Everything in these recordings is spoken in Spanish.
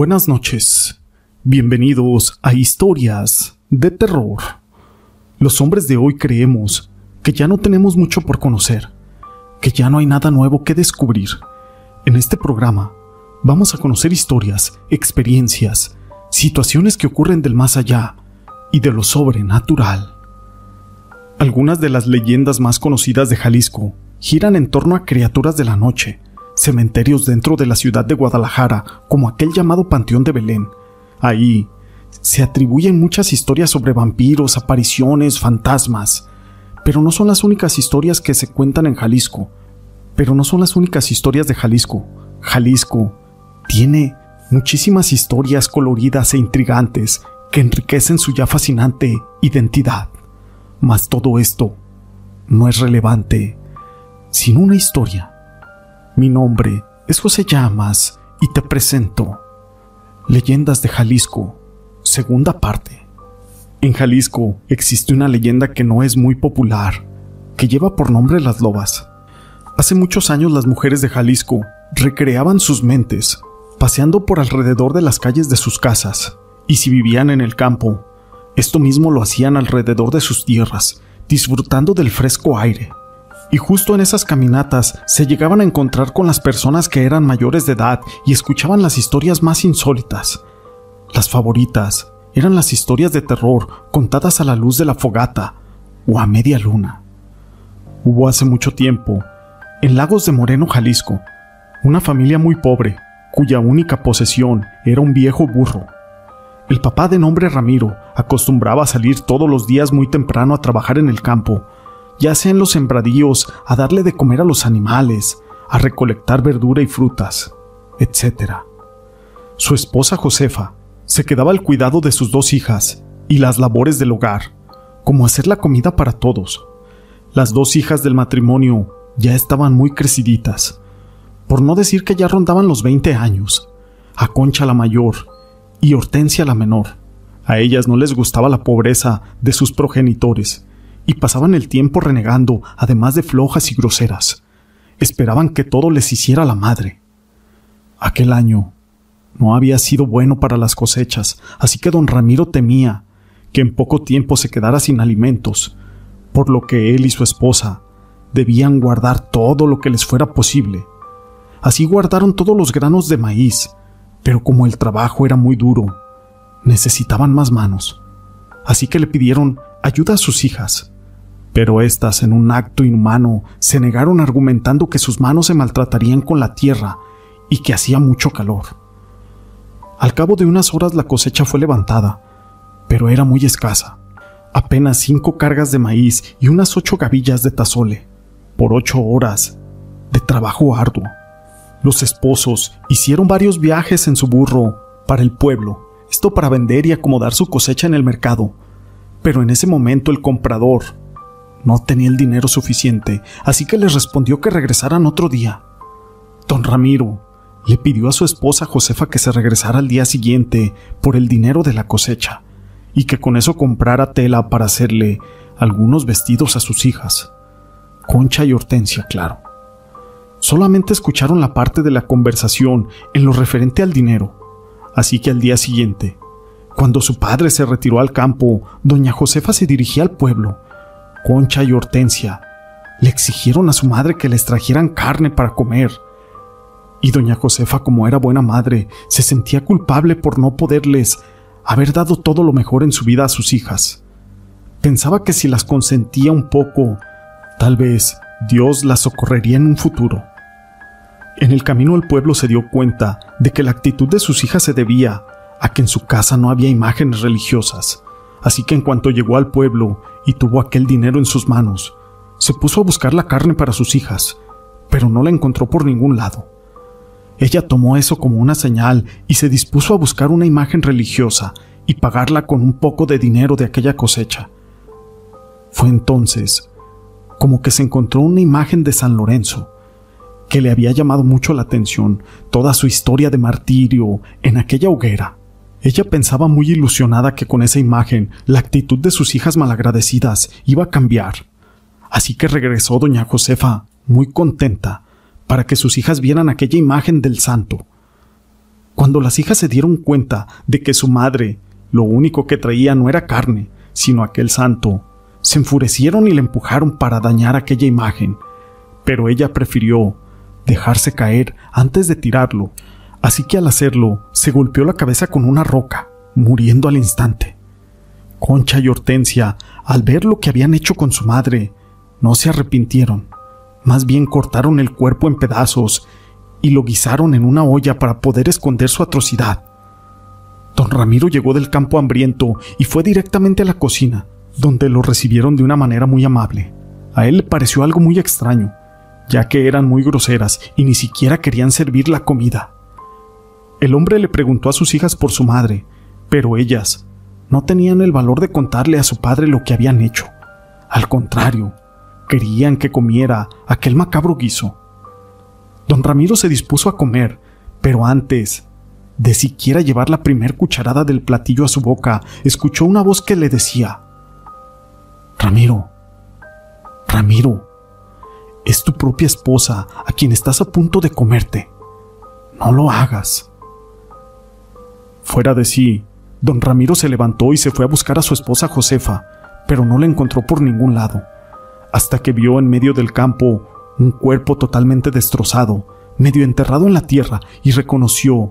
Buenas noches. Bienvenidos a Historias de Terror. Los hombres de hoy creemos que ya no tenemos mucho por conocer, que ya no hay nada nuevo que descubrir. En este programa vamos a conocer historias, experiencias, situaciones que ocurren del más allá y de lo sobrenatural. Algunas de las leyendas más conocidas de Jalisco giran en torno a criaturas de la noche, cementerios dentro de la ciudad de Guadalajara, como aquel llamado Panteón de Belén. Ahí se atribuyen muchas historias sobre vampiros, apariciones, fantasmas. Pero no son las únicas historias que se cuentan en Jalisco. Pero no son las únicas historias de Jalisco. Jalisco tiene muchísimas historias coloridas e intrigantes que enriquecen su ya fascinante identidad. Mas todo esto no es relevante sin una historia mi nombre es José Llamas y te presento Leyendas de Jalisco, segunda parte. En Jalisco existe una leyenda que no es muy popular, que lleva por nombre las lobas. Hace muchos años las mujeres de Jalisco recreaban sus mentes, paseando por alrededor de las calles de sus casas, y si vivían en el campo, esto mismo lo hacían alrededor de sus tierras, disfrutando del fresco aire y justo en esas caminatas se llegaban a encontrar con las personas que eran mayores de edad y escuchaban las historias más insólitas. Las favoritas eran las historias de terror contadas a la luz de la fogata o a media luna. Hubo hace mucho tiempo, en Lagos de Moreno, Jalisco, una familia muy pobre, cuya única posesión era un viejo burro. El papá de nombre Ramiro acostumbraba a salir todos los días muy temprano a trabajar en el campo, ya sea en los sembradíos, a darle de comer a los animales, a recolectar verdura y frutas, etc. Su esposa Josefa se quedaba al cuidado de sus dos hijas y las labores del hogar, como hacer la comida para todos. Las dos hijas del matrimonio ya estaban muy creciditas, por no decir que ya rondaban los 20 años. A Concha la mayor y Hortensia la menor. A ellas no les gustaba la pobreza de sus progenitores y pasaban el tiempo renegando, además de flojas y groseras. Esperaban que todo les hiciera la madre. Aquel año no había sido bueno para las cosechas, así que don Ramiro temía que en poco tiempo se quedara sin alimentos, por lo que él y su esposa debían guardar todo lo que les fuera posible. Así guardaron todos los granos de maíz, pero como el trabajo era muy duro, necesitaban más manos. Así que le pidieron ayuda a sus hijas, pero éstas, en un acto inhumano, se negaron argumentando que sus manos se maltratarían con la tierra y que hacía mucho calor. Al cabo de unas horas la cosecha fue levantada, pero era muy escasa. Apenas cinco cargas de maíz y unas ocho gavillas de tazole, por ocho horas de trabajo arduo. Los esposos hicieron varios viajes en su burro para el pueblo, esto para vender y acomodar su cosecha en el mercado, pero en ese momento el comprador no tenía el dinero suficiente, así que les respondió que regresaran otro día. Don Ramiro le pidió a su esposa Josefa que se regresara al día siguiente por el dinero de la cosecha y que con eso comprara tela para hacerle algunos vestidos a sus hijas. Concha y Hortensia, claro. Solamente escucharon la parte de la conversación en lo referente al dinero, así que al día siguiente cuando su padre se retiró al campo, doña Josefa se dirigía al pueblo. Concha y Hortensia le exigieron a su madre que les trajeran carne para comer. Y doña Josefa, como era buena madre, se sentía culpable por no poderles haber dado todo lo mejor en su vida a sus hijas. Pensaba que si las consentía un poco, tal vez Dios las socorrería en un futuro. En el camino al pueblo se dio cuenta de que la actitud de sus hijas se debía a que en su casa no había imágenes religiosas, así que en cuanto llegó al pueblo y tuvo aquel dinero en sus manos, se puso a buscar la carne para sus hijas, pero no la encontró por ningún lado. Ella tomó eso como una señal y se dispuso a buscar una imagen religiosa y pagarla con un poco de dinero de aquella cosecha. Fue entonces como que se encontró una imagen de San Lorenzo, que le había llamado mucho la atención toda su historia de martirio en aquella hoguera. Ella pensaba muy ilusionada que con esa imagen la actitud de sus hijas malagradecidas iba a cambiar. Así que regresó doña Josefa, muy contenta, para que sus hijas vieran aquella imagen del santo. Cuando las hijas se dieron cuenta de que su madre lo único que traía no era carne, sino aquel santo, se enfurecieron y le empujaron para dañar aquella imagen, pero ella prefirió dejarse caer antes de tirarlo, así que al hacerlo se golpeó la cabeza con una roca, muriendo al instante. Concha y Hortensia, al ver lo que habían hecho con su madre, no se arrepintieron, más bien cortaron el cuerpo en pedazos y lo guisaron en una olla para poder esconder su atrocidad. Don Ramiro llegó del campo hambriento y fue directamente a la cocina, donde lo recibieron de una manera muy amable. A él le pareció algo muy extraño, ya que eran muy groseras y ni siquiera querían servir la comida. El hombre le preguntó a sus hijas por su madre, pero ellas no tenían el valor de contarle a su padre lo que habían hecho. Al contrario, querían que comiera aquel macabro guiso. Don Ramiro se dispuso a comer, pero antes de siquiera llevar la primer cucharada del platillo a su boca, escuchó una voz que le decía, Ramiro, Ramiro, es tu propia esposa a quien estás a punto de comerte. No lo hagas. Fuera de sí, don Ramiro se levantó y se fue a buscar a su esposa Josefa, pero no la encontró por ningún lado, hasta que vio en medio del campo un cuerpo totalmente destrozado, medio enterrado en la tierra, y reconoció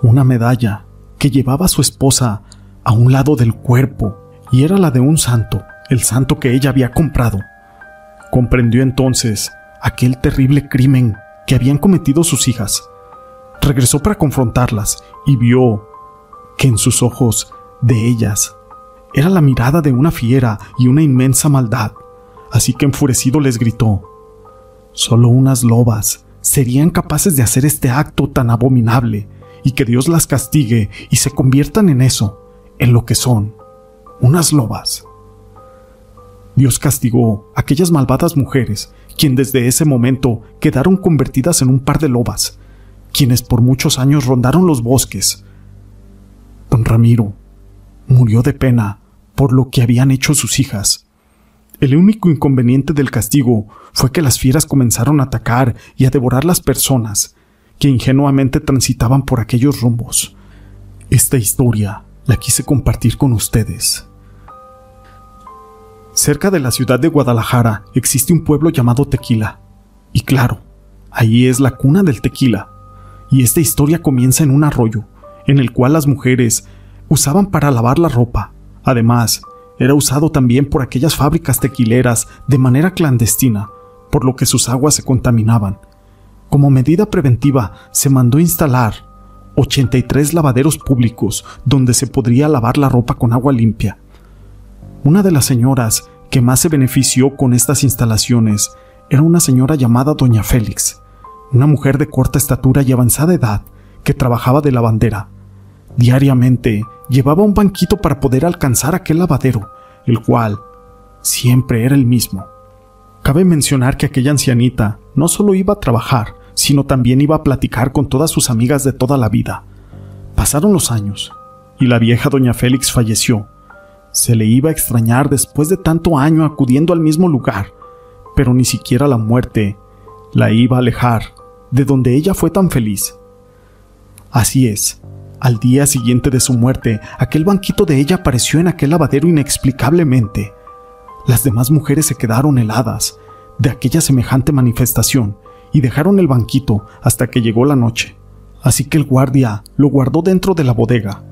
una medalla que llevaba a su esposa a un lado del cuerpo, y era la de un santo, el santo que ella había comprado. Comprendió entonces aquel terrible crimen que habían cometido sus hijas. Regresó para confrontarlas y vio que en sus ojos de ellas era la mirada de una fiera y una inmensa maldad, así que enfurecido les gritó, Solo unas lobas serían capaces de hacer este acto tan abominable y que Dios las castigue y se conviertan en eso, en lo que son, unas lobas. Dios castigó a aquellas malvadas mujeres, quien desde ese momento quedaron convertidas en un par de lobas, quienes por muchos años rondaron los bosques. Ramiro murió de pena por lo que habían hecho sus hijas, el único inconveniente del castigo fue que las fieras comenzaron a atacar y a devorar las personas que ingenuamente transitaban por aquellos rumbos. Esta historia la quise compartir con ustedes. Cerca de la ciudad de Guadalajara existe un pueblo llamado Tequila. Y claro, ahí es la cuna del tequila. Y esta historia comienza en un arroyo, en el cual las mujeres usaban para lavar la ropa. Además, era usado también por aquellas fábricas tequileras de manera clandestina, por lo que sus aguas se contaminaban. Como medida preventiva, se mandó instalar 83 lavaderos públicos donde se podría lavar la ropa con agua limpia. Una de las señoras que más se benefició con estas instalaciones era una señora llamada Doña Félix, una mujer de corta estatura y avanzada edad que trabajaba de lavandera. Diariamente llevaba un banquito para poder alcanzar aquel lavadero, el cual siempre era el mismo. Cabe mencionar que aquella ancianita no solo iba a trabajar, sino también iba a platicar con todas sus amigas de toda la vida. Pasaron los años, y la vieja doña Félix falleció. Se le iba a extrañar después de tanto año acudiendo al mismo lugar, pero ni siquiera la muerte la iba a alejar de donde ella fue tan feliz. Así es, al día siguiente de su muerte, aquel banquito de ella apareció en aquel lavadero inexplicablemente. Las demás mujeres se quedaron heladas de aquella semejante manifestación y dejaron el banquito hasta que llegó la noche. Así que el guardia lo guardó dentro de la bodega.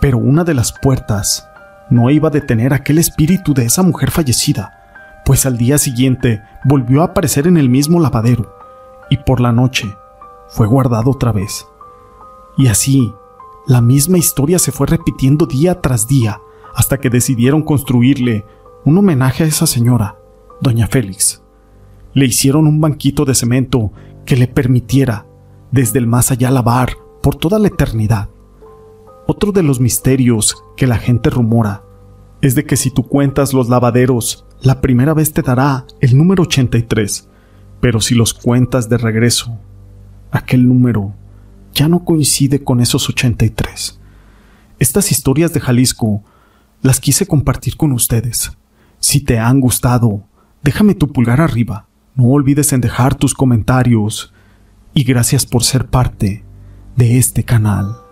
Pero una de las puertas no iba a detener aquel espíritu de esa mujer fallecida, pues al día siguiente volvió a aparecer en el mismo lavadero y por la noche fue guardado otra vez. Y así la misma historia se fue repitiendo día tras día hasta que decidieron construirle un homenaje a esa señora, doña Félix. Le hicieron un banquito de cemento que le permitiera desde el más allá lavar por toda la eternidad. Otro de los misterios que la gente rumora es de que si tú cuentas los lavaderos, la primera vez te dará el número 83, pero si los cuentas de regreso, aquel número ya no coincide con esos 83. Estas historias de Jalisco las quise compartir con ustedes. Si te han gustado, déjame tu pulgar arriba. No olvides en dejar tus comentarios. Y gracias por ser parte de este canal.